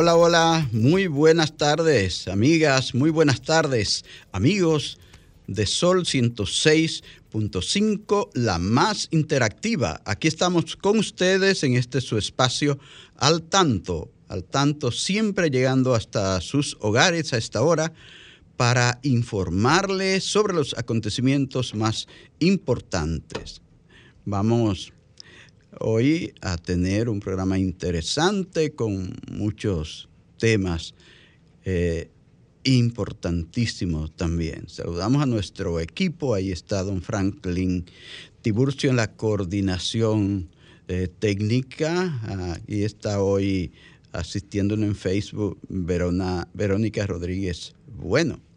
Hola, hola, muy buenas tardes, amigas, muy buenas tardes, amigos de Sol 106.5, la más interactiva. Aquí estamos con ustedes en este su espacio al tanto, al tanto, siempre llegando hasta sus hogares a esta hora para informarles sobre los acontecimientos más importantes. Vamos hoy a tener un programa interesante con muchos temas eh, importantísimos también. Saludamos a nuestro equipo, ahí está don Franklin Tiburcio en la coordinación eh, técnica, y está hoy asistiéndonos en Facebook Verona, Verónica Rodríguez Bueno.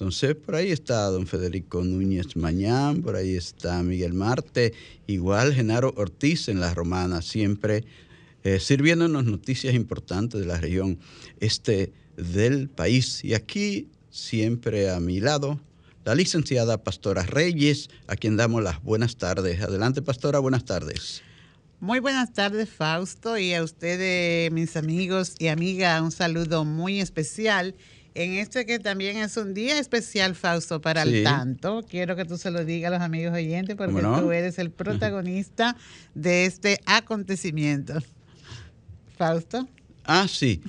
Entonces, por ahí está don Federico Núñez Mañán, por ahí está Miguel Marte, igual Genaro Ortiz en la Romana, siempre eh, sirviéndonos noticias importantes de la región este del país. Y aquí, siempre a mi lado, la licenciada Pastora Reyes, a quien damos las buenas tardes. Adelante, Pastora, buenas tardes. Muy buenas tardes, Fausto, y a ustedes, mis amigos y amigas, un saludo muy especial en este que también es un día especial, Fausto, para el tanto. Quiero que tú se lo digas a los amigos oyentes porque tú eres el protagonista de este acontecimiento. Fausto. Ah, sí.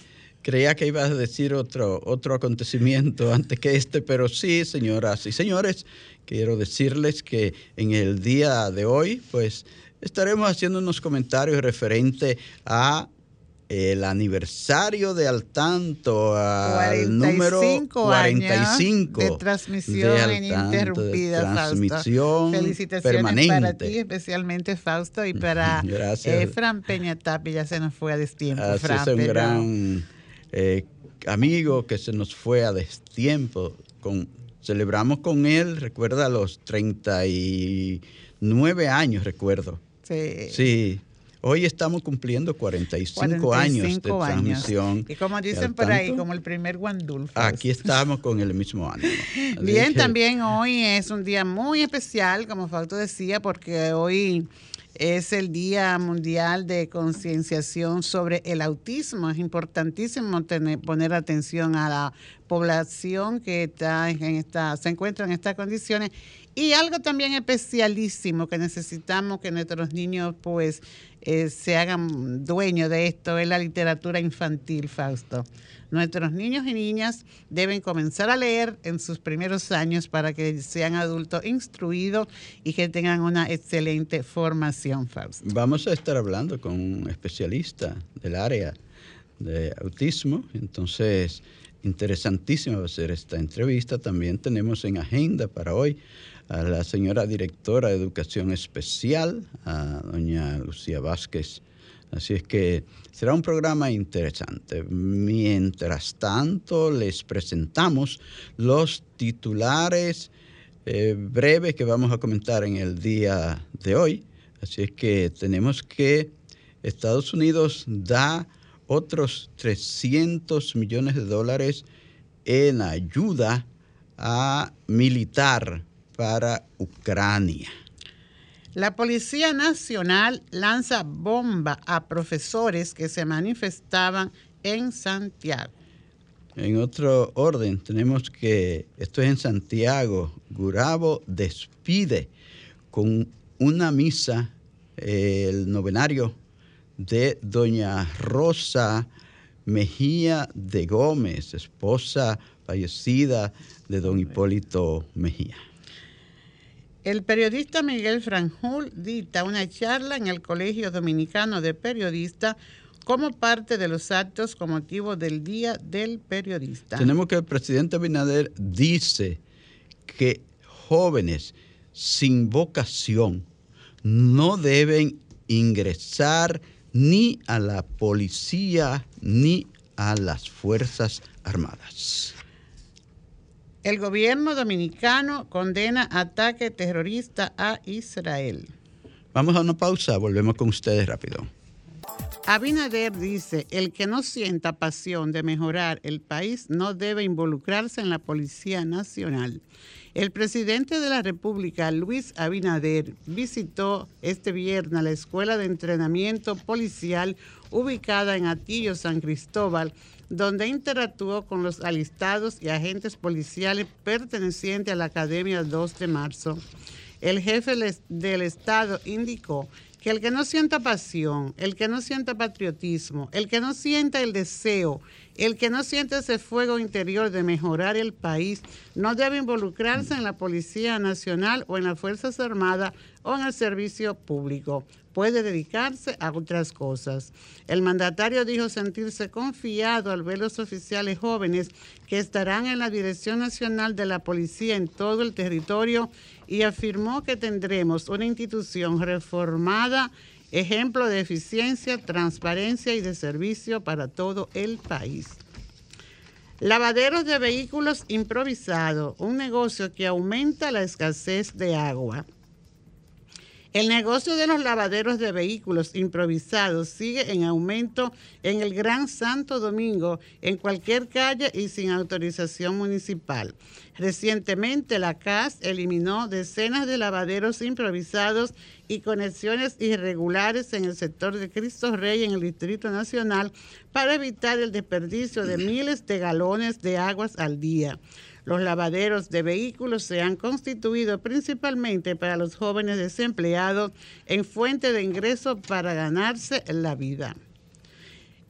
Creía que ibas a decir otro, otro acontecimiento antes que este, pero sí, señoras y señores, quiero decirles que en el día de hoy, pues estaremos haciendo unos comentarios referente a el aniversario de Al Tanto, al número 45 de transmisión ininterrumpida, transmisión Felicitaciones permanente. para ti, especialmente Fausto, y para eh, Fran Peña Tapi, ya se nos fue a destiempo. Fran, es un gran eh, amigo que se nos fue a destiempo. Con, celebramos con él, recuerda, los 39 años, recuerdo. Sí. Sí, Hoy estamos cumpliendo 45, años de transmisión. Y como dicen por ahí, como el primer Guandulfo. Aquí estamos con el mismo ánimo. Bien, también hoy es un día muy especial, como Fausto decía, porque hoy es el Día Mundial de Concienciación sobre el Autismo. Es importantísimo tener, poner atención a la población que está en esta, se encuentra en estas condiciones. Y algo también especialísimo que necesitamos que nuestros niños pues eh, se hagan dueños de esto es la literatura infantil, Fausto. Nuestros niños y niñas deben comenzar a leer en sus primeros años para que sean adultos instruidos y que tengan una excelente formación, Fausto. Vamos a estar hablando con un especialista del área de autismo, entonces interesantísimo va a ser esta entrevista. También tenemos en agenda para hoy a la señora directora de Educación Especial, a doña Lucía Vázquez. Así es que será un programa interesante. Mientras tanto, les presentamos los titulares eh, breves que vamos a comentar en el día de hoy. Así es que tenemos que Estados Unidos da otros 300 millones de dólares en ayuda a militar para Ucrania. La Policía Nacional lanza bomba a profesores que se manifestaban en Santiago. En otro orden, tenemos que, esto es en Santiago, Gurabo despide con una misa el novenario de doña Rosa Mejía de Gómez, esposa fallecida de don Hipólito Mejía. El periodista Miguel Franjul dicta una charla en el Colegio Dominicano de Periodistas como parte de los actos con motivo del Día del Periodista. Tenemos que el presidente Abinader dice que jóvenes sin vocación no deben ingresar ni a la policía ni a las Fuerzas Armadas. El gobierno dominicano condena ataque terrorista a Israel. Vamos a una pausa, volvemos con ustedes rápido. Abinader dice, el que no sienta pasión de mejorar el país no debe involucrarse en la Policía Nacional. El presidente de la República, Luis Abinader, visitó este viernes la Escuela de Entrenamiento Policial ubicada en Atillo, San Cristóbal, donde interactuó con los alistados y agentes policiales pertenecientes a la Academia 2 de marzo. El jefe del Estado indicó que el que no sienta pasión, el que no sienta patriotismo, el que no sienta el deseo, el que no siente ese fuego interior de mejorar el país, no debe involucrarse en la Policía Nacional o en las Fuerzas Armadas o en el servicio público puede dedicarse a otras cosas. El mandatario dijo sentirse confiado al ver los oficiales jóvenes que estarán en la Dirección Nacional de la Policía en todo el territorio y afirmó que tendremos una institución reformada, ejemplo de eficiencia, transparencia y de servicio para todo el país. Lavaderos de vehículos improvisados, un negocio que aumenta la escasez de agua. El negocio de los lavaderos de vehículos improvisados sigue en aumento en el Gran Santo Domingo, en cualquier calle y sin autorización municipal. Recientemente la CAS eliminó decenas de lavaderos improvisados y conexiones irregulares en el sector de Cristo Rey en el Distrito Nacional para evitar el desperdicio de miles de galones de aguas al día. Los lavaderos de vehículos se han constituido principalmente para los jóvenes desempleados en fuente de ingresos para ganarse la vida.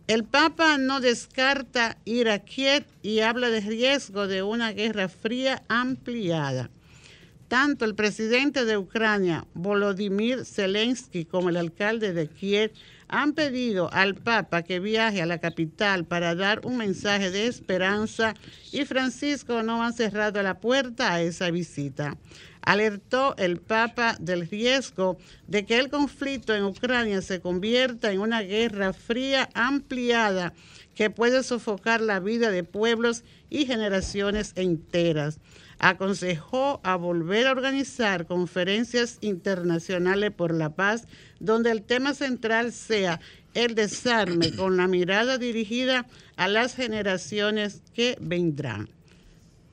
El Papa no descarta ir a Kiev y habla de riesgo de una guerra fría ampliada. Tanto el presidente de Ucrania, Volodymyr Zelensky, como el alcalde de Kiev han pedido al Papa que viaje a la capital para dar un mensaje de esperanza y Francisco no ha cerrado la puerta a esa visita. Alertó el Papa del riesgo de que el conflicto en Ucrania se convierta en una guerra fría ampliada que puede sofocar la vida de pueblos y generaciones enteras aconsejó a volver a organizar conferencias internacionales por la paz donde el tema central sea el desarme con la mirada dirigida a las generaciones que vendrán.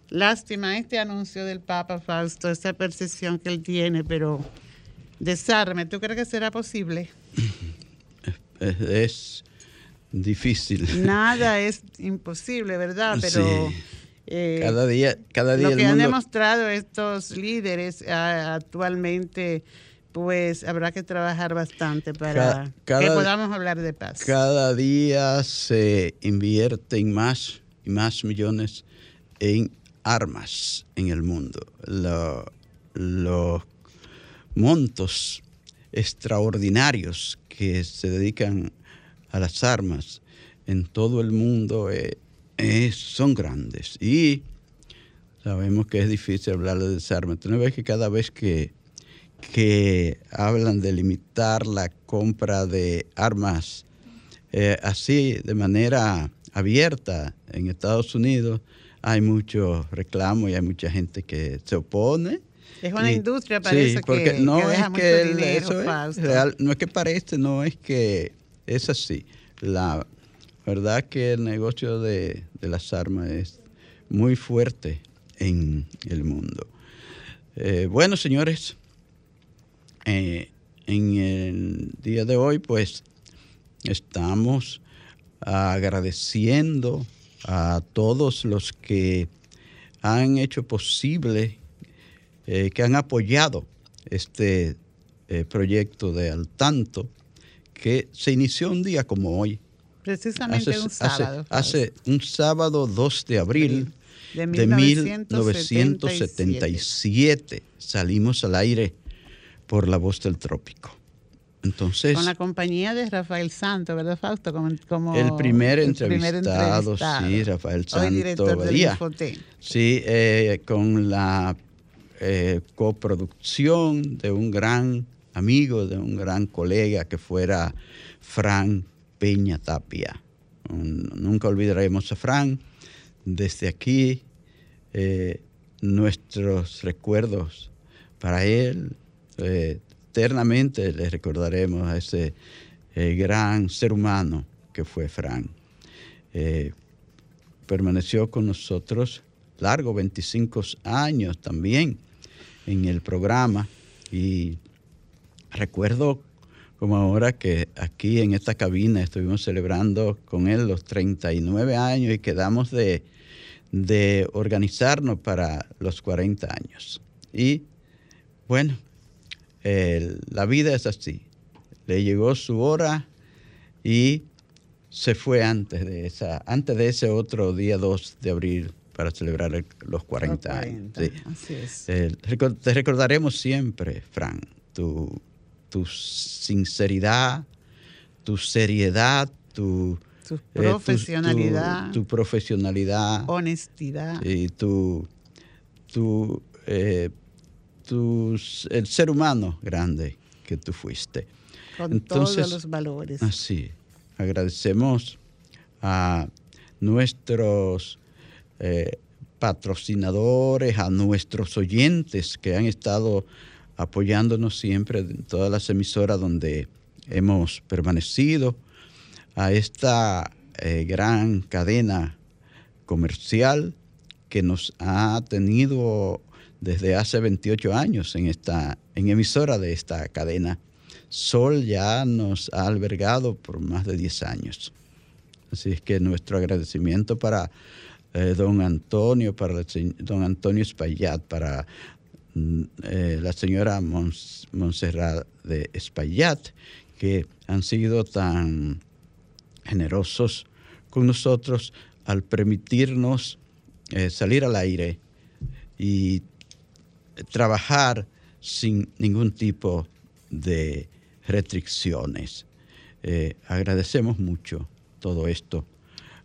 Lástima este anuncio del Papa Fausto, esa percepción que él tiene, pero desarme, ¿tú crees que será posible? Es, difícil. Nada es imposible, ¿verdad? Pero eh, cada día, cada día. Lo que han demostrado estos líderes actualmente, pues habrá que trabajar bastante para que podamos hablar de paz. Cada día se invierten más y más millones en armas en el mundo. los montos extraordinarios que se dedican a las armas en todo el mundo eh, son grandes y sabemos que es difícil hablar de desarme. Tú no ves que cada vez que, que hablan de limitar la compra de armas eh, así de manera abierta en Estados Unidos, hay mucho reclamo y hay mucha gente que se opone. Es una industria, parece porque que, no es que eso es real, no es que parece, no es que es así. La verdad que el negocio de, las armas es muy fuerte en el mundo. Eh, bueno, señores, eh, en el día de hoy, pues estamos agradeciendo a todos los que han hecho posible, eh, que han apoyado este proyecto de Al Tanto, que se inició un día como hoy, Precisamente un sábado. Hace, un sábado 2 de abril de, 1977 salimos al aire por La Voz del Trópico. Entonces, con la compañía de Rafael Santo, ¿verdad, Fausto? Como, el, primer entrevistado, sí, Rafael Santo. Sí, eh, con la eh, coproducción de un gran amigo, de un gran colega que fuera Fran Peña Tapia. nunca olvidaremos a Fran. Desde aquí, eh, nuestros recuerdos para él. Eh, eternamente le recordaremos a ese eh, gran ser humano que fue Fran. permaneció con nosotros largo, 25 años también en el programa y recuerdo como ahora que aquí en esta cabina estuvimos celebrando con él los 39 años y quedamos de, organizarnos para los 40 años. Y bueno, la vida es así. Le llegó su hora y se fue antes de esa, antes de ese otro día 2 de abril para celebrar los 40, años. Así es. te recordaremos siempre, Fran, tu tu sinceridad, tu seriedad, tu, profesionalidad, eh, tu, profesionalidad, honestidad y tu, tu, eh, el ser humano grande que tú fuiste. Con Entonces, todos los valores. Así, agradecemos a nuestros eh, patrocinadores, a nuestros oyentes que han estado apoyándonos siempre en todas las emisoras donde hemos permanecido, a esta eh, gran cadena comercial que nos ha tenido desde hace 28 años en esta en emisora de esta cadena. Sol ya nos ha albergado por más de 10 años. Así es que nuestro agradecimiento para eh, don Antonio, para don Antonio Espaillat, para eh, la señora Montserrat de Espaillat, que han sido tan generosos con nosotros al permitirnos eh, salir al aire y trabajar sin ningún tipo de restricciones. Eh, agradecemos mucho todo esto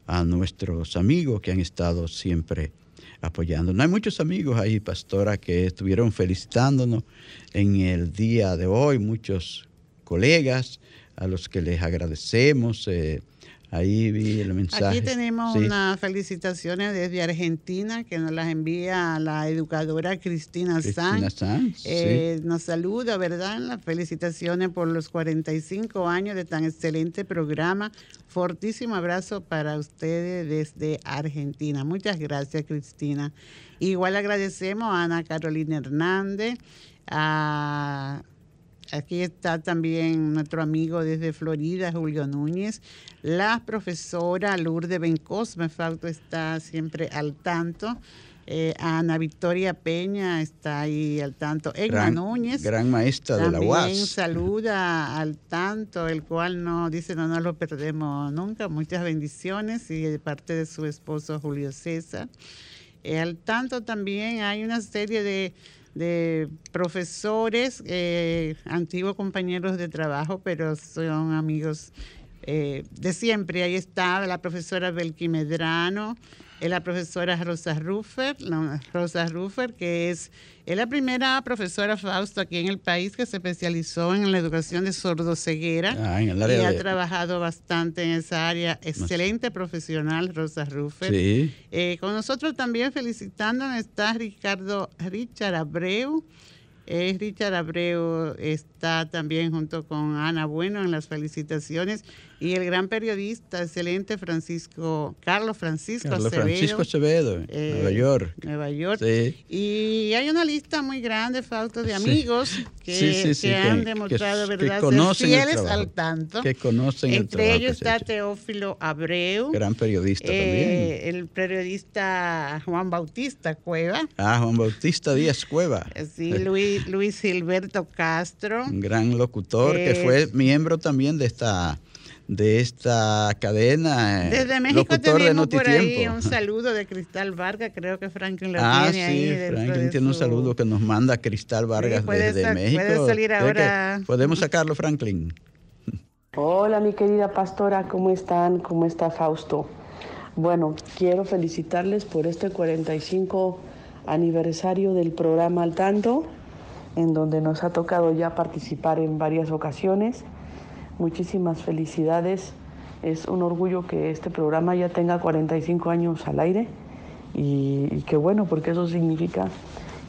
a nuestros amigos que han estado siempre apoyando. No hay muchos amigos ahí, pastora, que estuvieron felicitándonos en el día de hoy, muchos colegas a los que les agradecemos. Eh, Ahí vi el mensaje. Aquí tenemos unas felicitaciones desde Argentina que nos las envía la educadora Cristina, Cristina Sanz. Eh, nos saluda, ¿verdad? Las felicitaciones por los 45 años de tan excelente programa. Fortísimo abrazo para ustedes desde Argentina. Muchas gracias, Cristina. Igual agradecemos a Ana Carolina Hernández, a Aquí está también nuestro amigo desde Florida, Julio Núñez. La profesora Lourdes Bencosme, Falto está siempre al tanto. Eh, Ana Victoria Peña está ahí al tanto. Egma Núñez. Gran maestra de la UAS. También saluda al tanto, el cual no dice no nos lo perdemos nunca. Muchas bendiciones y de parte de su esposo Julio César. Eh, al tanto también hay una serie de de profesores, eh, antiguos compañeros de trabajo, pero son amigos eh, de siempre. Ahí está la profesora Belki Medrano, es la profesora Rosa Ruffer, Rosa Ruffer, que es, es, la primera profesora Fausto aquí en el país que se especializó en la educación de sordoceguera ah, y ha trabajado bastante en esa área. Excelente profesional, Rosa Ruffer. Eh, con nosotros también felicitándonos está Ricardo Richard Abreu. Eh, Richard Abreu está también junto con Ana Bueno en las felicitaciones y el gran periodista excelente Francisco Carlos Francisco Carlos Francisco Acevedo, eh, Nueva York. Nueva York. Y hay una lista muy grande, falta de amigos que, han demostrado verdad ser fieles al tanto. Que conocen Entre ellos está Teófilo Abreu. Gran periodista eh, también. El periodista Juan Bautista Cueva. Ah, Juan Bautista Díaz Cueva. Sí, Luis, Luis Gilberto Castro. Un gran locutor que fue miembro también de esta de esta cadena. Eh, Desde México tenemos por ahí un saludo de Cristal Vargas, creo que Franklin lo ah, tiene sí, ahí. Franklin tiene un saludo que nos manda Cristal Vargas desde México. Puede salir ahora. Podemos sacarlo, Franklin. Hola, mi querida pastora, ¿cómo están? ¿Cómo está Fausto? Bueno, quiero felicitarles por este 45 aniversario del programa Al Tanto, en donde nos ha tocado ya participar en varias ocasiones. Muchísimas felicidades. Es un orgullo que este programa ya tenga 45 años al aire y, y qué bueno, porque eso significa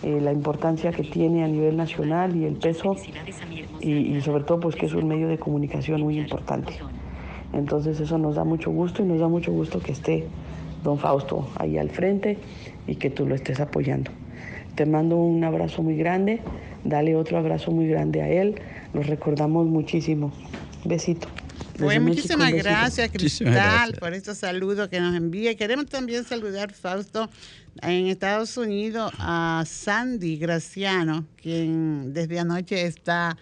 eh, la importancia que tiene a nivel nacional y el peso y, y sobre todo pues que es un medio de comunicación muy importante. Entonces eso nos da mucho gusto y nos da mucho gusto que esté don Fausto ahí al frente y que tú lo estés apoyando. Te mando un abrazo muy grande, dale otro abrazo muy grande a él, los recordamos muchísimo. Besito. Pues muchísimas gracias, Cristal, por este saludo que nos envía. Queremos también saludar, Fausto, en Estados Unidos a Sandy Graciano, quien desde anoche está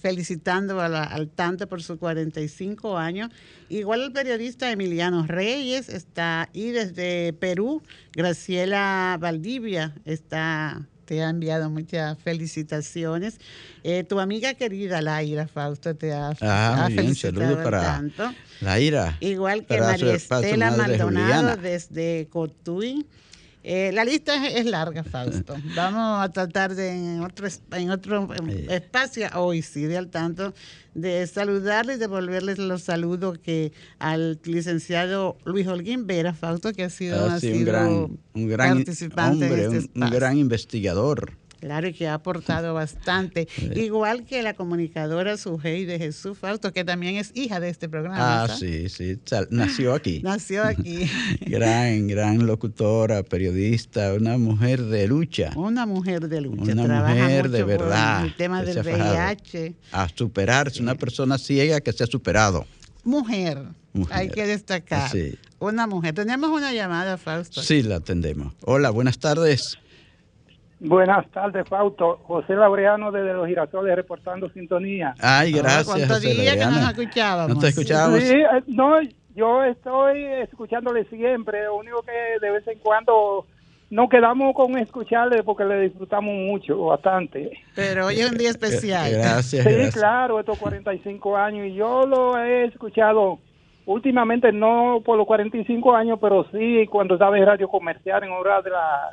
felicitando al tanto por sus 45 años. Igual el periodista Emiliano Reyes está y desde Perú, Graciela Valdivia está te ha enviado muchas felicitaciones. Eh, tu amiga querida Laira Fausto te ha, ah, felicitado para tanto. Laira. Igual que María Estela Maldonado desde Cotuí. Eh, la lista es, larga, Fausto. Vamos a tratar de en otro, en otro espacio, hoy sí, de al tanto, de saludarles, devolverles los saludos que al licenciado Luis Holguín Vera, Fausto, que ha sido, ah, un, gran, un gran participante hombre, este un gran investigador. Claro, y que ha aportado bastante. Igual que la comunicadora Sujei de Jesús Fausto, que también es hija de este programa. Ah, sí, sí. Nació aquí. Nació aquí. gran, gran locutora, periodista, una mujer de lucha. Una mujer de lucha. Una mujer de verdad. El tema del VIH. A superarse, una persona ciega que se ha superado. Mujer. Hay que destacar. Sí. Una mujer. Tenemos una llamada, Fausto. Sí, la atendemos. Hola, buenas tardes. Buenas tardes, Fausto. José Laureano desde Los Girasoles reportando sintonía. Ay, gracias. ¿Cuántos días que nos escuchábamos? ¿No te escuchábamos? Sí, eh, no, yo estoy escuchándole siempre. Lo único que de vez en cuando nos quedamos con escucharle porque le disfrutamos mucho, bastante. Pero hoy es un día especial. Gracias. Sí, claro, estos 45 años. Y yo lo he escuchado Últimamente no por los 45 años, pero sí cuando estaba en radio comercial en horas de, la,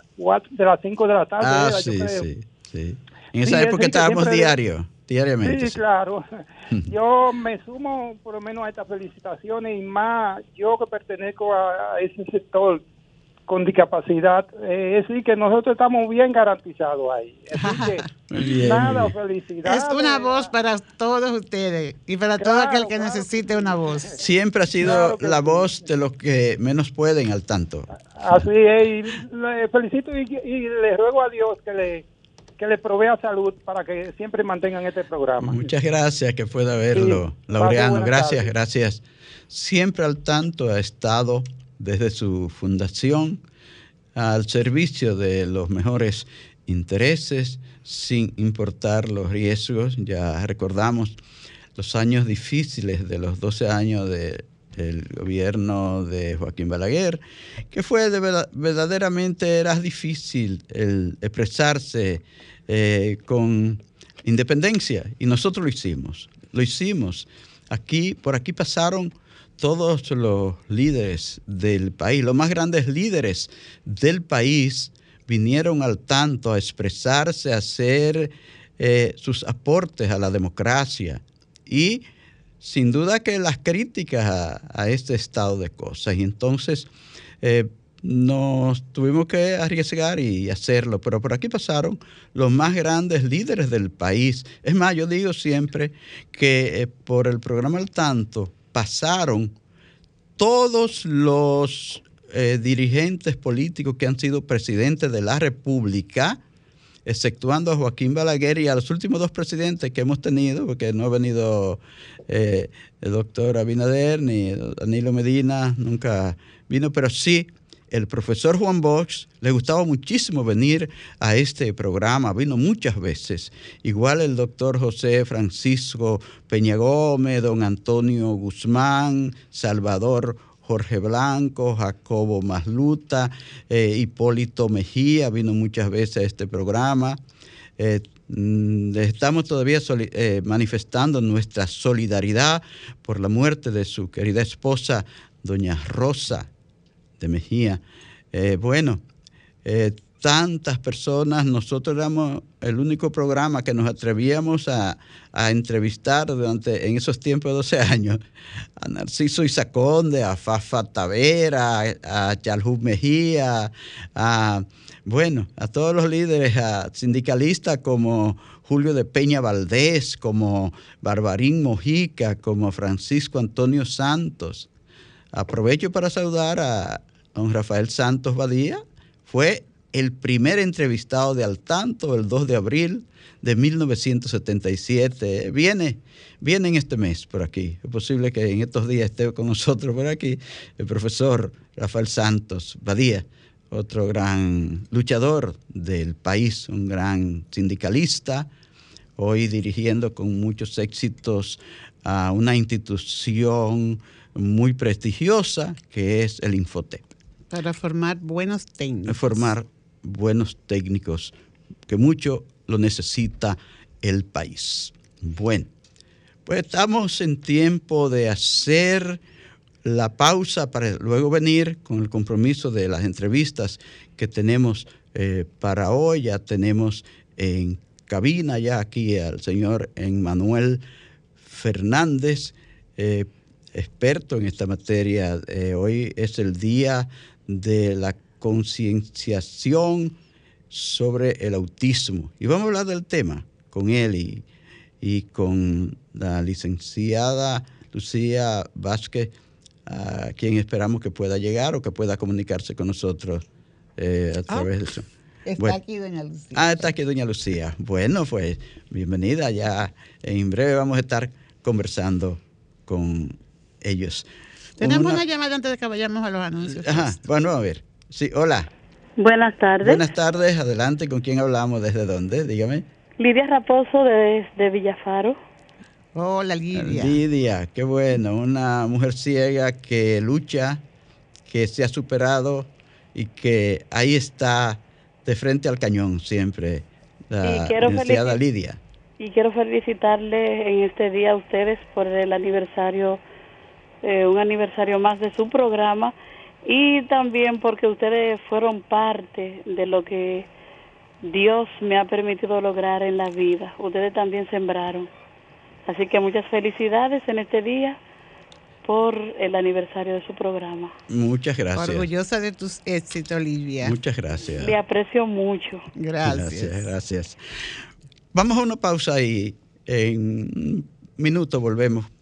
de las 5 de la tarde. Ah, sí, sí, sí. En esa época estábamos diario, diariamente. Sí, claro. yo me sumo por lo menos a estas felicitaciones y más yo que pertenezco a ese sector con discapacidad, eh, es decir, que nosotros estamos bien garantizados ahí. nada, felicidades. Es una voz para todos ustedes y para todo aquel que necesite una voz. Siempre ha sido la voz de los que menos pueden al tanto. Así es, y le felicito y, le ruego a Dios que le que le provea salud para que siempre mantengan este programa. Muchas gracias, que pueda verlo, Laureano. Gracias, gracias. Siempre al tanto ha estado desde su fundación al servicio de los mejores intereses sin importar los riesgos. Ya recordamos los años difíciles de los 12 años del gobierno de Joaquín Balaguer, que fue de verdaderamente era difícil el expresarse eh, con independencia y nosotros lo hicimos, lo hicimos. Aquí, por aquí pasaron todos los líderes del país, los más grandes líderes del país, vinieron al tanto a expresarse, a hacer eh, sus aportes a la democracia y sin duda que las críticas a, este estado de cosas. Y entonces eh, nos tuvimos que arriesgar y hacerlo, pero por aquí pasaron los más grandes líderes del país. Es más, yo digo siempre que eh, por el programa al tanto, pasaron todos los eh, dirigentes políticos que han sido presidentes de la República, exceptuando a Joaquín Balaguer y a los últimos dos presidentes que hemos tenido, porque no ha venido eh, el doctor Abinader ni Danilo Medina, nunca vino, pero sí el profesor Juan Bosch le gustaba muchísimo venir a este programa, vino muchas veces. Igual el doctor José Francisco Peña Gómez, don Antonio Guzmán, Salvador Jorge Blanco, Jacobo Masluta, eh, Hipólito Mejía, vino muchas veces a este programa. Eh, mm, estamos todavía eh, manifestando nuestra solidaridad por la muerte de su querida esposa, doña Rosa de Mejía. bueno, tantas personas, nosotros éramos el único programa que nos atrevíamos a, entrevistar durante en esos tiempos de 12 años a Narciso Isaconde, a Fafa Tavera, a Charles Mejía, a bueno, a todos los líderes a sindicalistas como Julio de Peña Valdés, como Barbarín Mojica, como Francisco Antonio Santos. Aprovecho para saludar a don Rafael Santos Badía, fue el primer entrevistado de Al Tanto, el 2 de abril de 1977. Viene, viene en este mes por aquí. Es posible que en estos días esté con nosotros por aquí el profesor Rafael Santos Badía, otro gran luchador del país, un gran sindicalista, hoy dirigiendo con muchos éxitos a una institución muy prestigiosa que es el Infotep. Para formar buenos técnicos. Formar buenos técnicos, que mucho lo necesita el país. Bueno, pues estamos en tiempo de hacer la pausa para luego venir con el compromiso de las entrevistas que tenemos eh, para hoy. Ya tenemos en cabina ya aquí al señor Emmanuel Fernández, eh, experto en esta materia. Hoy es el día de la concienciación sobre el autismo. Y vamos a hablar del tema con él y, y con la licenciada Lucía Vázquez, a quien esperamos que pueda llegar o que pueda comunicarse con nosotros eh, a ah, través de eso. Está aquí doña Lucía. Ah, está aquí doña Lucía. Bueno, pues bienvenida. Ya en breve vamos a estar conversando con ellos. Tenemos una, llamada antes de que vayamos a los anuncios. Ajá, bueno, a ver. Sí, hola. Buenas tardes. Buenas tardes, adelante. ¿Con quién hablamos? ¿Desde dónde? Dígame. Lidia Raposo de, de Villafaro. Hola, Lidia. Lidia, qué bueno. Una mujer ciega que lucha, que se ha superado y que ahí está de frente al cañón siempre. La licenciada Lidia. Y quiero felicitarle en este día a ustedes por el aniversario, eh, un aniversario más de su programa y también porque ustedes fueron parte de lo que Dios me ha permitido lograr en la vida. Ustedes también sembraron. Así que muchas felicidades en este día por el aniversario de su programa. Muchas gracias. Orgullosa de tus éxitos, Olivia. Muchas gracias. Le aprecio mucho. Gracias. Gracias, gracias. Vamos a una pausa y en un minuto volvemos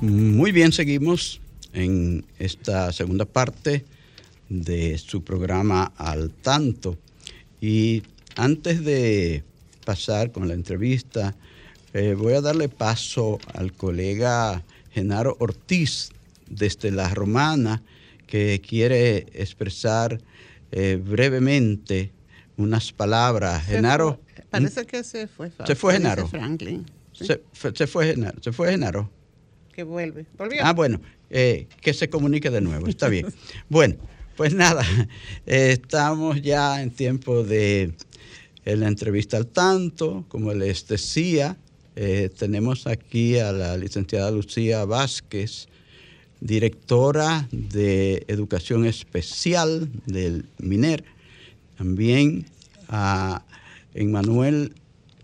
Muy bien, seguimos en esta segunda parte de su programa Al Tanto. Y antes de pasar con la entrevista, eh, voy a darle paso al colega Genaro Ortiz desde La Romana, que quiere expresar eh, brevemente unas palabras. Genaro. parece que se fue. Se fue Genaro. Se, fue Genaro. Se fue Genaro. Que vuelve. Ah, bueno. Eh, que se comunique de nuevo, está bien. bueno, pues nada, estamos ya en tiempo de la entrevista al tanto, como les decía, eh, tenemos aquí a la licenciada Lucía Vázquez, directora de Educación Especial del MINER, también a Emmanuel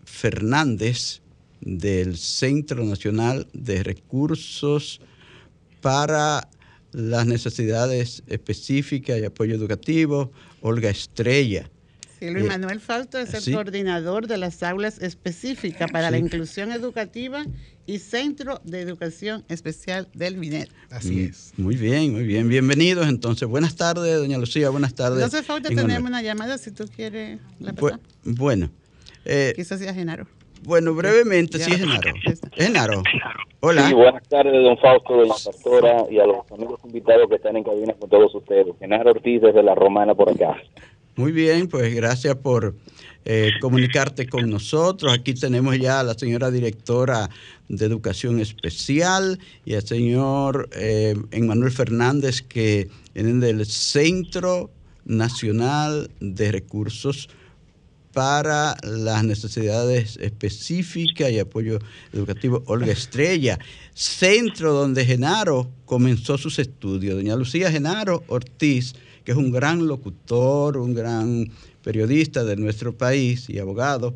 Fernández del Centro Nacional de Recursos para las necesidades específicas y apoyo educativo, Olga Estrella. Sí, Luis Manuel Fausto es el coordinador de las aulas específicas para la inclusión educativa y Centro de Educación Especial del MINER. Así mm, es. Muy bien, muy bien. Bienvenidos. Entonces, buenas tardes, doña Lucía, buenas tardes. Entonces, Fausto, tenemos una llamada si tú quieres la Bueno. Eh, Quizás sea Genaro. Bueno, brevemente, sí, Genaro. Genaro. Hola. Sí, buenas tardes, don Fausto, de la pastora y a los amigos invitados que están en cabina con todos ustedes. Genaro Ortiz desde La Romana por acá. Muy bien, pues gracias por eh, comunicarte con nosotros. Aquí tenemos ya a la señora directora de Educación Especial y al señor eh, Emmanuel Fernández, que vienen del Centro Nacional de Recursos para las necesidades específicas y apoyo educativo Olga Estrella, centro donde Genaro comenzó sus estudios. Doña Lucía Genaro Ortiz, que es un gran locutor, un gran periodista de nuestro país y abogado,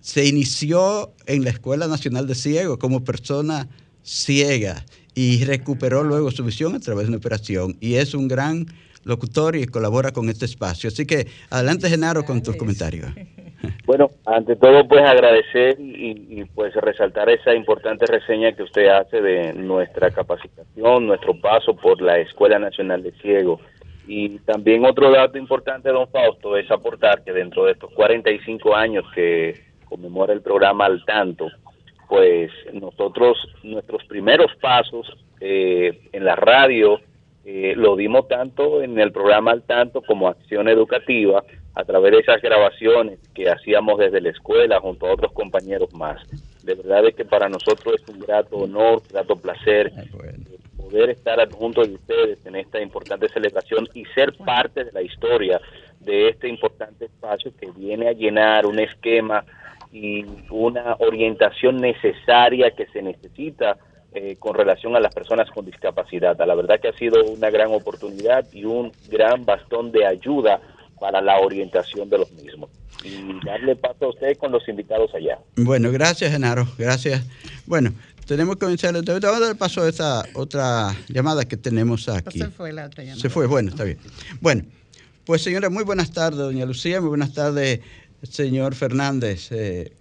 se inició en la Escuela Nacional de Ciegos como persona ciega y recuperó luego su visión a través de una operación y es un gran locutor y colabora con este espacio. Así que adelante, Genaro, con tus comentarios. Bueno, ante todo, pues agradecer y, pues resaltar esa importante reseña que usted hace de nuestra capacitación, nuestro paso por la Escuela Nacional de Ciego. Y también otro dato importante, don Fausto, es aportar que dentro de estos 45 años que conmemora el programa Al Tanto, pues nosotros, nuestros primeros pasos eh, en la radio, eh, lo dimos tanto en el programa al tanto como acción educativa a través de esas grabaciones que hacíamos desde la escuela junto a otros compañeros más. De verdad es que para nosotros es un grato honor, grato placer poder estar junto de ustedes en esta importante celebración y ser parte de la historia de este importante espacio que viene a llenar un esquema y una orientación necesaria que se necesita eh, con relación a las personas con discapacidad. La verdad que ha sido una gran oportunidad y un gran bastón de ayuda para la orientación de los mismos. Y darle paso a usted con los invitados allá. Bueno, gracias, Genaro. Gracias. Bueno, tenemos que comenzar. Te voy a dar paso a esa otra llamada que tenemos aquí. Se fue la otra llamada. Se fue, bueno, está bien. Bueno, pues señora, muy buenas tardes, doña Lucía. Muy buenas tardes, señor Fernández. Eh,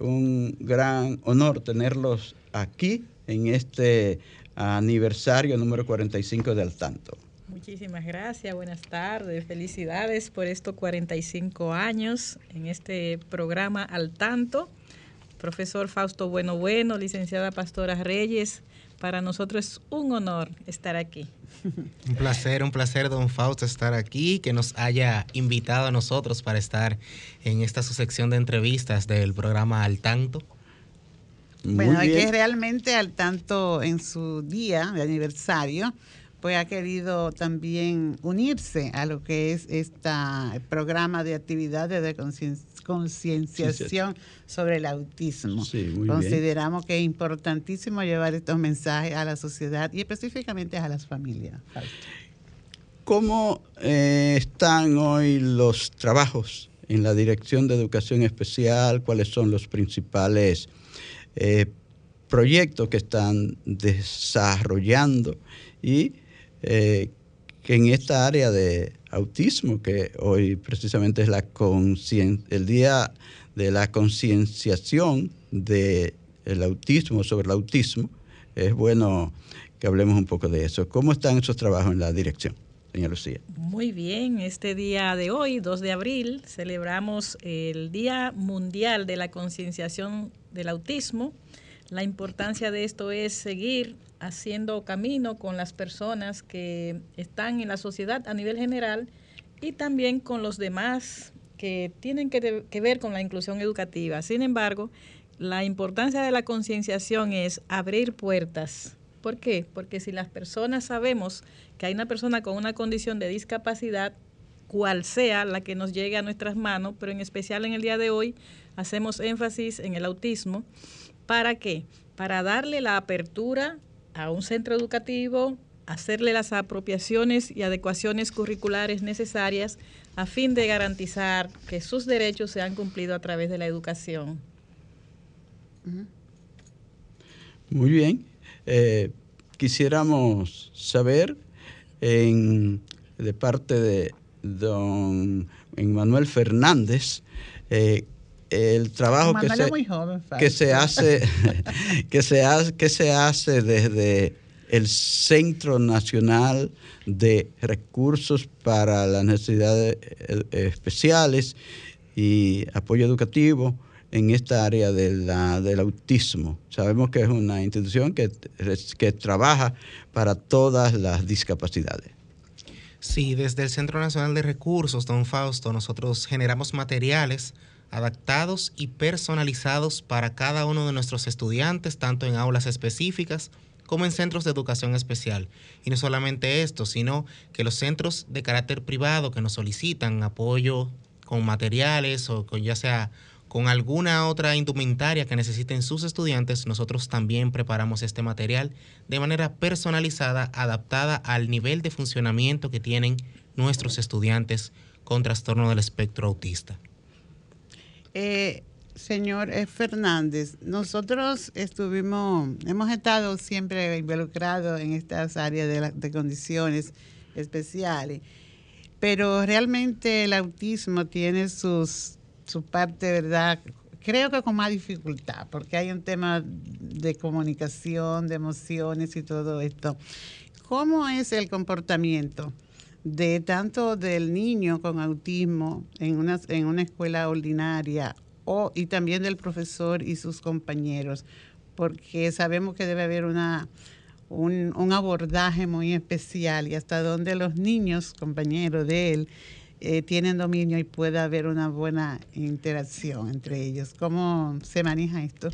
un gran honor tenerlos aquí en este aniversario número 45 del Tanto. Muchísimas gracias, buenas tardes, felicidades por estos 45 años en este programa Al Tanto. Profesor Fausto Bueno Bueno, licenciada Pastora Reyes, para nosotros es un honor estar aquí. Un placer, un placer, don Fausto, estar aquí, que nos haya invitado a nosotros para estar en esta su sección de entrevistas del programa Al Tanto bueno, hay que realmente al tanto en su día de aniversario, pues ha querido también unirse a lo que es este programa de actividades de concienciación sobre el autismo. Consideramos que es importantísimo llevar estos mensajes a la sociedad y específicamente a las familias. ¿Cómo eh, están hoy los trabajos en la Dirección de Educación Especial? ¿Cuáles son los principales eh, proyectos que están desarrollando y eh, que en esta área de autismo, que hoy precisamente es la el día de la concienciación del autismo, sobre el autismo, es bueno que hablemos un poco de eso. ¿Cómo están esos trabajos en la dirección? Doña Lucía. Muy bien, este día de hoy, 2 de abril, celebramos el Día Mundial de la Concienciación del autismo. La importancia de esto es seguir haciendo camino con las personas que están en la sociedad a nivel general y también con los demás que tienen que, ver con la inclusión educativa. Sin embargo, la importancia de la concienciación es abrir puertas. ¿Por qué? Porque si las personas sabemos que hay una persona con una condición de discapacidad, cual sea la que nos llegue a nuestras manos, pero en especial en el día de hoy hacemos énfasis en el autismo. ¿Para qué? Para darle la apertura a un centro educativo, hacerle las apropiaciones y adecuaciones curriculares necesarias a fin de garantizar que sus derechos sean cumplidos a través de la educación. Muy bien. Eh, quisiéramos saber en, de parte de don Manuel Fernández eh, el trabajo que se, que se hace que se hace que se hace desde el Centro Nacional de Recursos para las Necesidades eh, Especiales y Apoyo Educativo en esta área de la, del autismo. Sabemos que es una institución que, que trabaja para todas las discapacidades. Sí, desde el Centro Nacional de Recursos, don Fausto, nosotros generamos materiales adaptados y personalizados para cada uno de nuestros estudiantes, tanto en aulas específicas como en centros de educación especial. Y no solamente esto, sino que los centros de carácter privado que nos solicitan apoyo con materiales o con ya sea con alguna otra indumentaria que necesiten sus estudiantes, nosotros también preparamos este material de manera personalizada, adaptada al nivel de funcionamiento que tienen nuestros estudiantes con trastorno del espectro autista. Eh, señor Fernández, nosotros estuvimos, hemos estado siempre involucrados en estas áreas de, condiciones especiales, pero realmente el autismo tiene sus, su parte, ¿verdad? Creo que con más dificultad, porque hay un tema de comunicación, de emociones y todo esto. ¿Cómo es el comportamiento? De tanto del niño con autismo en una, en una escuela ordinaria o, y también del profesor y sus compañeros, porque sabemos que debe haber una, un, un abordaje muy especial y hasta donde los niños, compañeros de él, eh, tienen dominio y puede haber una buena interacción entre ellos. ¿Cómo se maneja esto?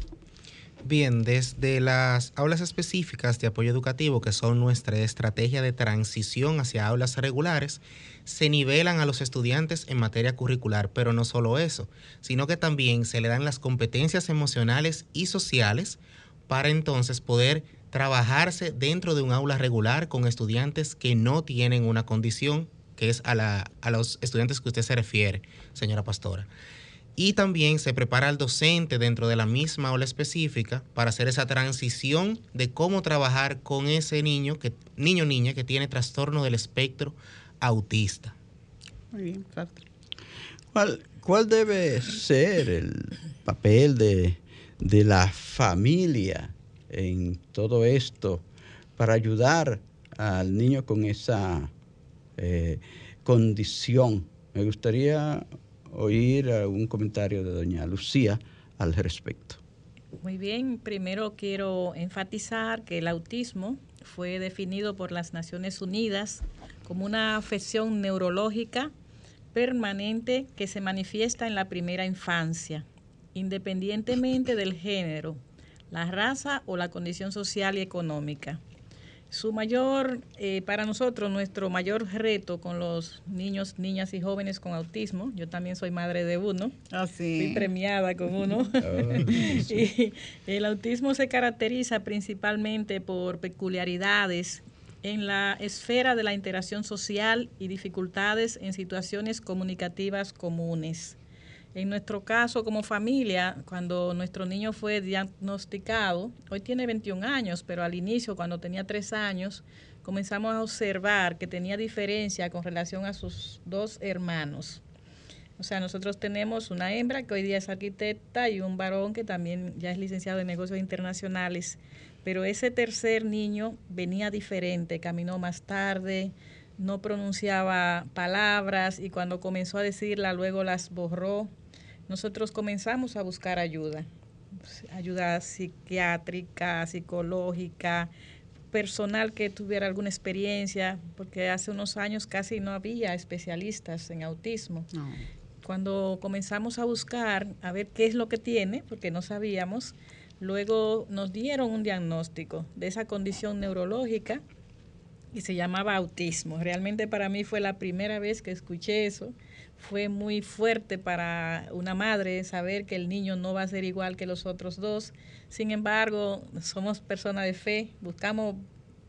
Bien, desde las aulas específicas de apoyo educativo, que son nuestra estrategia de transición hacia aulas regulares, se nivelan a los estudiantes en materia curricular, pero no solo eso, sino que también se le dan las competencias emocionales y sociales para entonces poder trabajarse dentro de un aula regular con estudiantes que no tienen una condición, que es a, la, a los estudiantes que usted se refiere, señora pastora. Y también se prepara al docente dentro de la misma aula específica para hacer esa transición de cómo trabajar con ese niño, que, niño o niña que tiene trastorno del espectro autista. Muy bien, ¿Cuál, ¿Cuál debe ser el papel de, la familia en todo esto para ayudar al niño con esa eh, condición? Me gustaría oír algún comentario de doña Lucía al respecto. Muy bien, primero quiero enfatizar que el autismo fue definido por las Naciones Unidas como una afección neurológica permanente que se manifiesta en la primera infancia, independientemente del género, la raza o la condición social y económica. Su mayor, eh, para nosotros, nuestro mayor reto con los niños, niñas y jóvenes con autismo, yo también soy madre de uno, ah, fui premiada con uno, ah, y el autismo se caracteriza principalmente por peculiaridades en la esfera de la interacción social y dificultades en situaciones comunicativas comunes. En nuestro caso como familia, cuando nuestro niño fue diagnosticado, hoy tiene 21 años, pero al inicio, cuando tenía 3 años, comenzamos a observar que tenía diferencia con relación a sus dos hermanos. O sea, nosotros tenemos una hembra que hoy día es arquitecta y un varón que también ya es licenciado en negocios internacionales. Pero ese tercer niño venía diferente, caminó más tarde, no pronunciaba palabras y cuando comenzó a decirla luego las borró nosotros comenzamos a buscar ayuda, ayuda psiquiátrica, psicológica, personal que tuviera alguna experiencia, porque hace unos años casi no había especialistas en autismo. Cuando comenzamos a buscar a ver qué es lo que tiene, porque no sabíamos, luego nos dieron un diagnóstico de esa condición neurológica y se llamaba autismo. Realmente para mí fue la primera vez que escuché eso fue muy fuerte para una madre saber que el niño no va a ser igual que los otros dos. Sin embargo, somos personas de fe, buscamos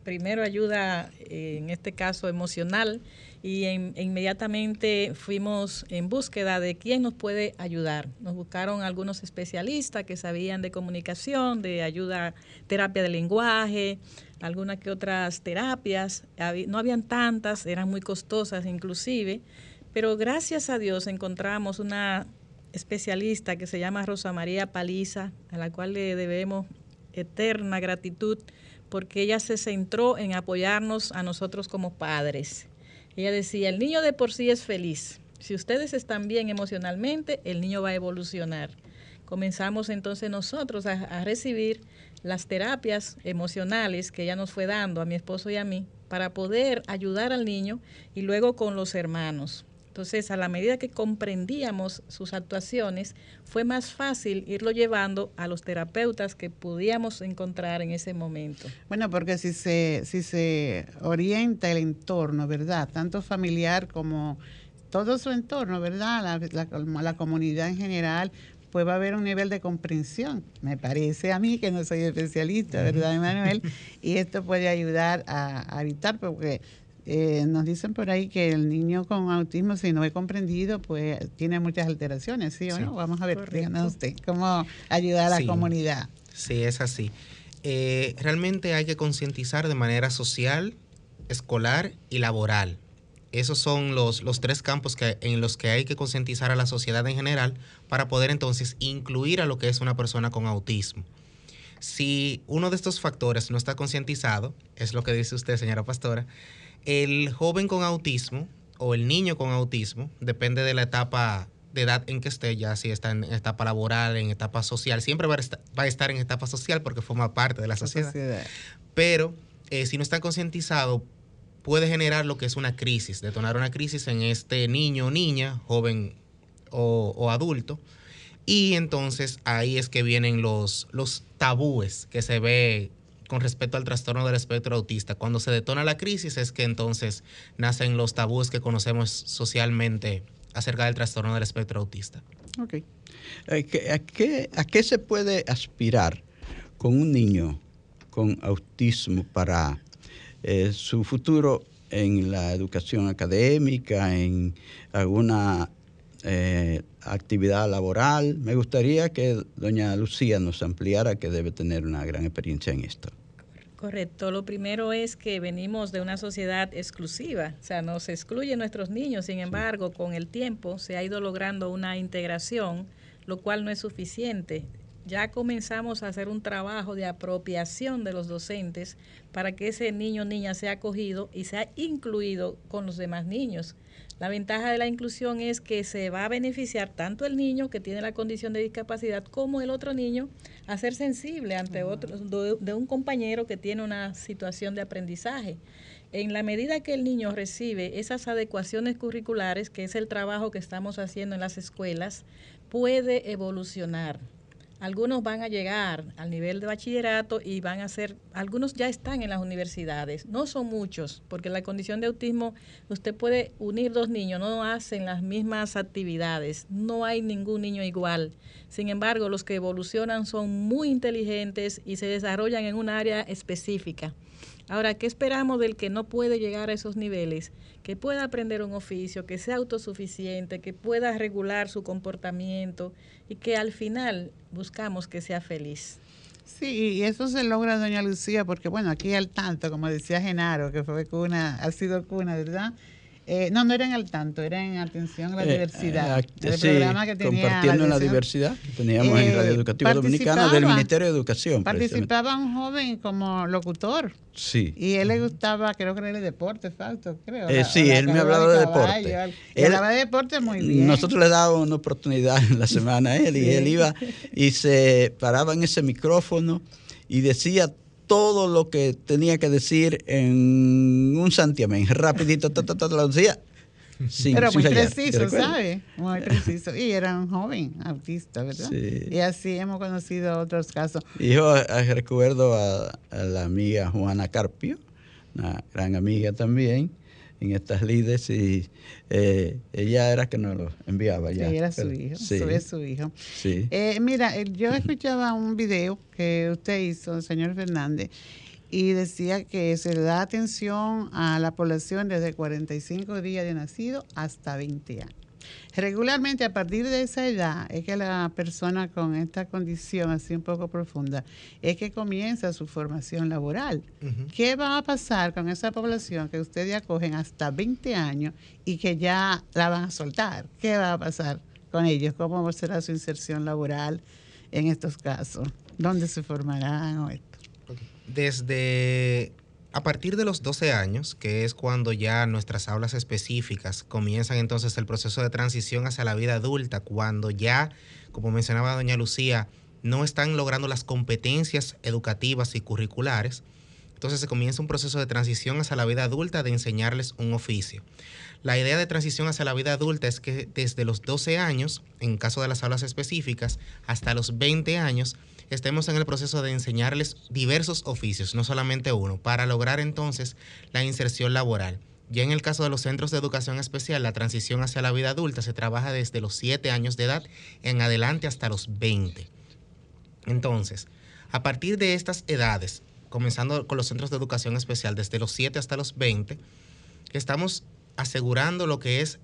primero ayuda, eh, en este caso emocional, y inmediatamente fuimos en búsqueda de quién nos puede ayudar. Nos buscaron algunos especialistas que sabían de comunicación, de ayuda, terapia de lenguaje, algunas que otras terapias. No habían tantas, eran muy costosas inclusive, pero gracias a Dios encontramos una especialista que se llama Rosa María Paliza, a la cual le debemos eterna gratitud porque ella se centró en apoyarnos a nosotros como padres. Ella decía, el niño de por sí es feliz. Si ustedes están bien emocionalmente, el niño va a evolucionar. Comenzamos entonces nosotros a, recibir las terapias emocionales que ella nos fue dando a mi esposo y a mí para poder ayudar al niño y luego con los hermanos. Entonces, a la medida que comprendíamos sus actuaciones, fue más fácil irlo llevando a los terapeutas que podíamos encontrar en ese momento. Bueno, porque si se, si se orienta el entorno, ¿verdad? Tanto familiar como todo su entorno, ¿verdad? La, la, comunidad en general, pues va a haber un nivel de comprensión. Me parece a mí que no soy especialista, ¿verdad, Emanuel? Y esto puede ayudar a, a evitar, porque eh, nos dicen por ahí que el niño con autismo, si no es comprendido, pues tiene muchas alteraciones, ¿sí o no? Vamos a ver, díganos usted, cómo ayudar a la comunidad. Sí, es así. Eh, realmente hay que concientizar de manera social, escolar y laboral. Esos son los, los tres campos que, en los que hay que concientizar a la sociedad en general para poder entonces incluir a lo que es una persona con autismo. Si uno de estos factores no está concientizado, es lo que dice usted, señora pastora, el joven con autismo o el niño con autismo, depende de la etapa de edad en que esté, ya si está en etapa laboral, en etapa social, siempre va a estar, en etapa social porque forma parte de la sociedad. Pero eh, si no está concientizado, puede generar lo que es una crisis, detonar una crisis en este niño o niña, joven o, o adulto. Y entonces ahí es que vienen los, los tabúes que se ve con respecto al trastorno del espectro autista. Cuando se detona la crisis es que entonces nacen los tabúes que conocemos socialmente acerca del trastorno del espectro autista. Eh, ¿A qué, a qué se puede aspirar con un niño con autismo para eh, su futuro en la educación académica, en alguna eh, actividad laboral. Me gustaría que doña Lucía nos ampliara que debe tener una gran experiencia en esto. Correcto. Lo primero es que venimos de una sociedad exclusiva, o sea, nos excluyen nuestros niños. Sin embargo, con el tiempo se ha ido logrando una integración, lo cual no es suficiente. Ya comenzamos a hacer un trabajo de apropiación de los docentes para que ese niño o niña sea acogido y sea incluido con los demás niños. La ventaja de la inclusión es que se va a beneficiar tanto el niño que tiene la condición de discapacidad como el otro niño a ser sensible ante otro de un compañero que tiene una situación de aprendizaje. En la medida que el niño recibe esas adecuaciones curriculares, que es el trabajo que estamos haciendo en las escuelas, puede evolucionar algunos van a llegar al nivel de bachillerato y van a ser, algunos ya están en las universidades, no son muchos, porque la condición de autismo, usted puede unir dos niños, no hacen las mismas actividades, no hay ningún niño igual. Sin embargo, los que evolucionan son muy inteligentes y se desarrollan en un área específica. Ahora, ¿qué esperamos del que no puede llegar a esos niveles? Que pueda aprender un oficio, que sea autosuficiente, que pueda regular su comportamiento y que al final buscamos que sea feliz. Sí, y eso se logra, doña Lucía, porque bueno, aquí al tanto, como decía Genaro, que fue cuna, ha sido cuna, ¿verdad? Eh, no, no eran al tanto, era en atención a la eh, diversidad. Eh, el programa que tenía compartiendo la, la diversidad, teníamos en Radio Educativa Dominicana del Ministerio de Educación. Participaba un joven como locutor. Sí. Y él le gustaba, creo que era el deporte, Fausto, creo. sí, él me hablaba de, deporte. Él hablaba de deporte muy bien. Nosotros le dábamos una oportunidad en la semana a él y él iba y se paraba en ese micrófono y decía todo lo que tenía que decir en un santiamén, rapidito, lo decía. Pero muy preciso, ¿sabe? Muy preciso. Y era un joven autista, ¿verdad? Sí. Y así hemos conocido otros casos. Y yo eh, recuerdo a, la amiga Juana Carpio, una gran amiga también, en estas lides y eh, ella era que nos lo enviaba ya. Sí, era su hijo, sí. es su hijo. Sí. Eh, mira, yo escuchaba un video que usted hizo, señor Fernández, y decía que se le da atención a la población desde 45 días de nacido hasta 20 años. Regularmente a partir de esa edad es que la persona con esta condición así un poco profunda es que comienza su formación laboral. ¿Qué va a pasar con esa población que ustedes acogen hasta 20 años y que ya la van a soltar? ¿Qué va a pasar con ellos? ¿Cómo será su inserción laboral en estos casos? ¿Dónde se formarán? Desde a partir de los 12 años, que es cuando ya nuestras aulas específicas comienzan entonces el proceso de transición hacia la vida adulta, cuando ya, como mencionaba doña Lucía, no están logrando las competencias educativas y curriculares, entonces se comienza un proceso de transición hacia la vida adulta de enseñarles un oficio. La idea de transición hacia la vida adulta es que desde los 12 años, en caso de las aulas específicas, hasta los 20 años, estemos en el proceso de enseñarles diversos oficios, no solamente uno, para lograr entonces la inserción laboral. Ya en el caso de los centros de educación especial, la transición hacia la vida adulta se trabaja desde los 7 años de edad en adelante hasta los 20. Entonces, a partir de estas edades, comenzando con los centros de educación especial desde los 7 hasta los 20, estamos asegurando lo que es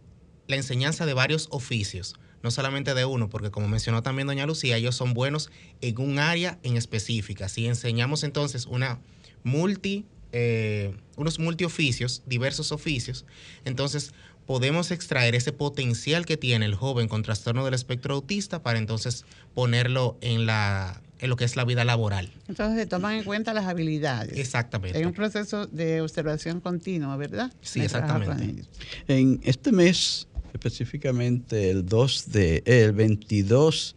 la enseñanza de varios oficios, no solamente de uno, porque como mencionó también doña Lucía, ellos son buenos en un área en específica. Si enseñamos entonces una multi, eh, unos multioficios, diversos oficios, entonces podemos extraer ese potencial que tiene el joven con trastorno del espectro autista para entonces ponerlo en la en lo que es la vida laboral. Entonces se toman en cuenta las habilidades. Exactamente. Hay un proceso de observación continua, ¿verdad? Sí, exactamente. En este mes específicamente el 2 de el 22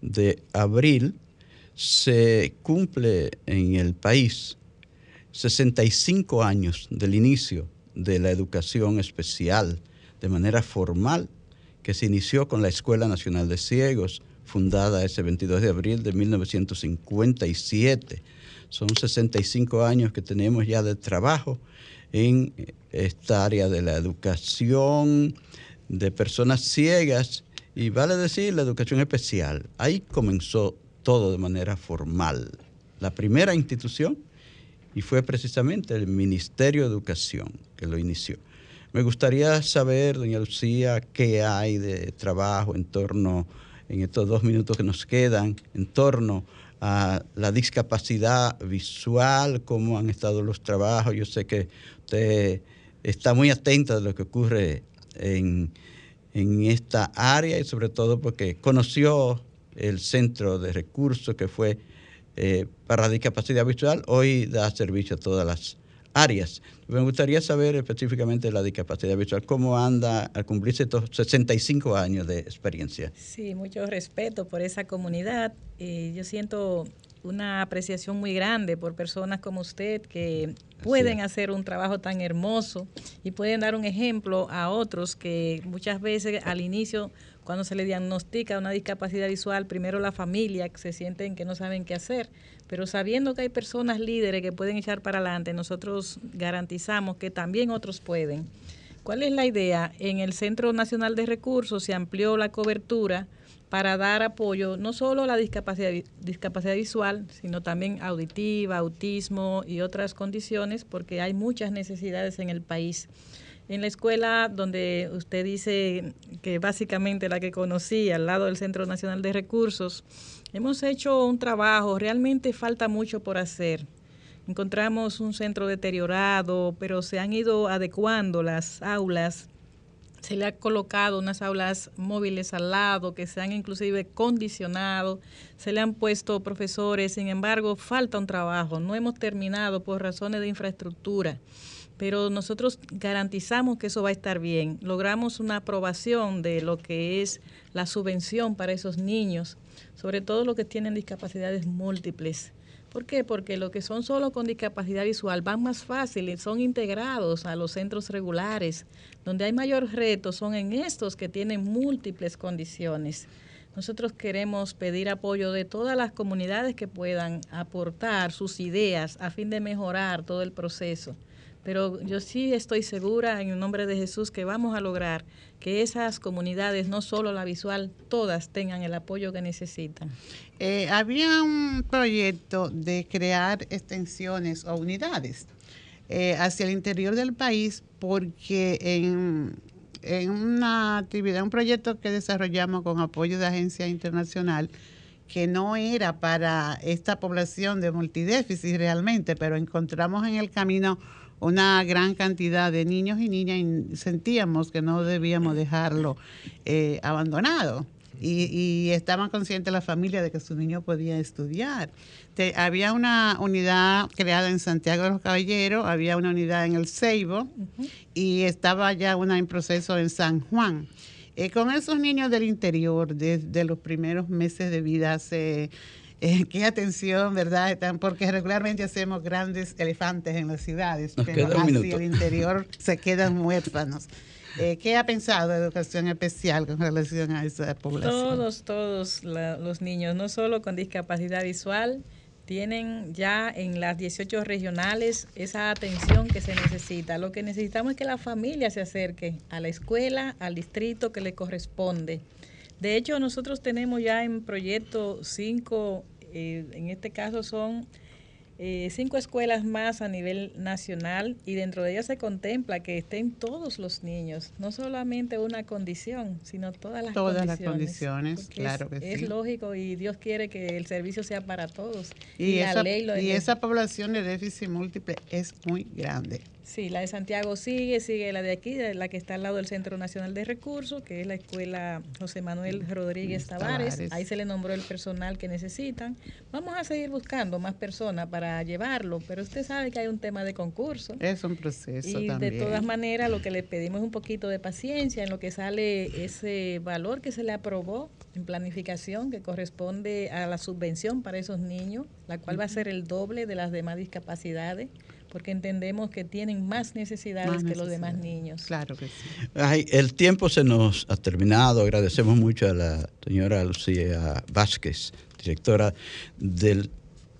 de abril se cumple en el país 65 años del inicio de la educación especial de manera formal que se inició con la Escuela Nacional de Ciegos, fundada ese 22 de abril de 1957. Son 65 años que tenemos ya de trabajo en esta área de la educación de personas ciegas y vale decir la educación especial. Ahí comenzó todo de manera formal. La primera institución y fue precisamente el Ministerio de Educación que lo inició. Me gustaría saber, doña Lucía, qué hay de trabajo en torno, en estos dos minutos que nos quedan, en torno a la discapacidad visual, cómo han estado los trabajos. Yo sé que usted está muy atenta de lo que ocurre en, esta área y sobre todo porque conoció el centro de recursos que fue eh, para discapacidad visual, hoy da servicio a todas las áreas. Me gustaría saber específicamente la discapacidad visual, cómo anda al cumplirse estos 65 años de experiencia. Sí, mucho respeto por esa comunidad. Eh, yo siento una apreciación muy grande por personas como usted que pueden hacer un trabajo tan hermoso y pueden dar un ejemplo a otros que muchas veces al inicio, cuando se le diagnostica una discapacidad visual, primero la familia que se sienten que no saben qué hacer, pero sabiendo que hay personas líderes que pueden echar para adelante, nosotros garantizamos que también otros pueden. ¿Cuál es la idea? En el Centro Nacional de Recursos se amplió la cobertura para dar apoyo no solo a la discapacidad, discapacidad visual, sino también auditiva, autismo y otras condiciones, porque hay muchas necesidades en el país. En la escuela donde usted dice que básicamente la que conocí, al lado del Centro Nacional de Recursos, hemos hecho un trabajo, realmente falta mucho por hacer. Encontramos un centro deteriorado, pero se han ido adecuando las aulas se le ha colocado unas aulas móviles al lado que se han inclusive condicionado, se le han puesto profesores, sin embargo falta un trabajo, no hemos terminado por razones de infraestructura, pero nosotros garantizamos que eso va a estar bien. Logramos una aprobación de lo que es la subvención para esos niños, sobre todo los que tienen discapacidades múltiples. ¿Por qué? Porque los que son solo con discapacidad visual van más fácil, son integrados a los centros regulares. Donde hay mayor reto son en estos que tienen múltiples condiciones. Nosotros queremos pedir apoyo de todas las comunidades que puedan aportar sus ideas a fin de mejorar todo el proceso pero yo sí estoy segura en el nombre de Jesús que vamos a lograr que esas comunidades, no solo la visual, todas tengan el apoyo que necesitan. Eh, había un proyecto de crear extensiones o unidades eh, hacia el interior del país porque en, en una actividad, un proyecto que desarrollamos con apoyo de agencia internacional, que no era para esta población de multidéficit realmente, pero encontramos en el camino una gran cantidad de niños y niñas y sentíamos que no debíamos dejarlo eh, abandonado. Y, estaban conscientes la familia de que su niño podía estudiar. había una unidad creada en Santiago de los Caballeros, había una unidad en el Ceibo y estaba ya una en proceso en San Juan. Eh, con esos niños del interior, desde los primeros meses de vida, se eh, qué atención, ¿verdad? Están, porque regularmente hacemos grandes elefantes en las ciudades, pero hacia el interior se quedan huérfanos. Eh, ¿Qué ha pensado de educación especial con relación a esa población? Todos, todos los niños, no solo con discapacidad visual, tienen ya en las 18 regionales esa atención que se necesita. Lo que necesitamos es que la familia se acerque a la escuela, al distrito que le corresponde de hecho, nosotros tenemos ya en proyecto cinco, eh, en este caso son eh, cinco escuelas más a nivel nacional y dentro de ellas se contempla que estén todos los niños, no solamente una condición, sino todas las todas las condiciones, claro que sí. Es lógico y Dios quiere que el servicio sea para todos. Y, esa, y esa población de déficit múltiple es muy grande. Sí, la de Santiago sigue, sigue la de aquí, la que está al lado del Centro Nacional de Recursos, que es la escuela José Manuel Rodríguez Tavares. Ahí se le nombró el personal que necesitan. Vamos a seguir buscando más personas para llevarlo, pero usted sabe que hay un tema de concurso. Es un proceso. Y de todas maneras, lo que le pedimos es un poquito de paciencia en lo que sale ese valor que se le aprobó en planificación, que corresponde a la subvención para esos niños, la cual va a ser el doble de las demás discapacidades porque entendemos que tienen más necesidades que los demás niños. Claro que sí. Ay, el tiempo se nos ha terminado. Agradecemos mucho a la señora Lucía Vázquez, directora de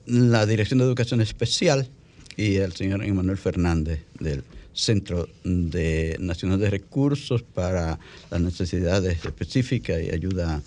la Dirección de Educación Especial, y al señor Emanuel Fernández del Centro de Nacional de Recursos para las necesidades específicas y ayuda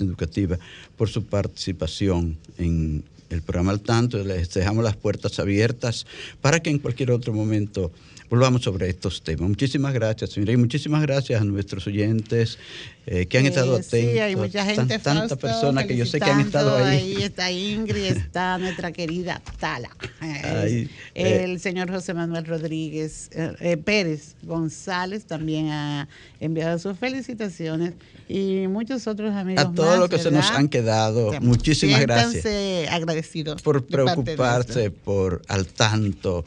educativa por su participación en el programa al tanto, les dejamos las puertas abiertas para que en cualquier otro momento volvamos sobre estos temas. Muchísimas gracias, señora, y muchísimas gracias a nuestros oyentes eh, que han estado atentos. Sí, hay mucha gente, Tantas personas que yo sé que han estado ahí. Ahí está Ingrid, está nuestra querida Tala, eh, el señor José Manuel Rodríguez eh, Pérez González también ha enviado sus felicitaciones y muchos otros amigos. A todos los que se nos han quedado, muchísimas gracias. agradecidos. Por preocuparse, por al tanto.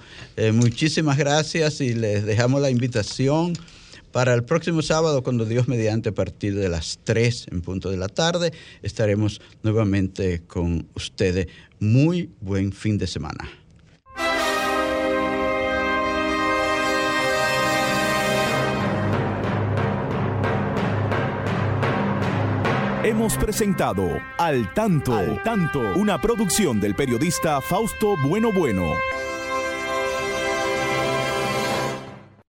muchísimas gracias y les dejamos la invitación para el próximo sábado, cuando Dios mediante a partir de las 3 en punto de la tarde, estaremos nuevamente con ustedes. Muy buen fin de semana. Hemos presentado Al Tanto, Al Tanto, una producción del periodista Fausto Bueno Bueno.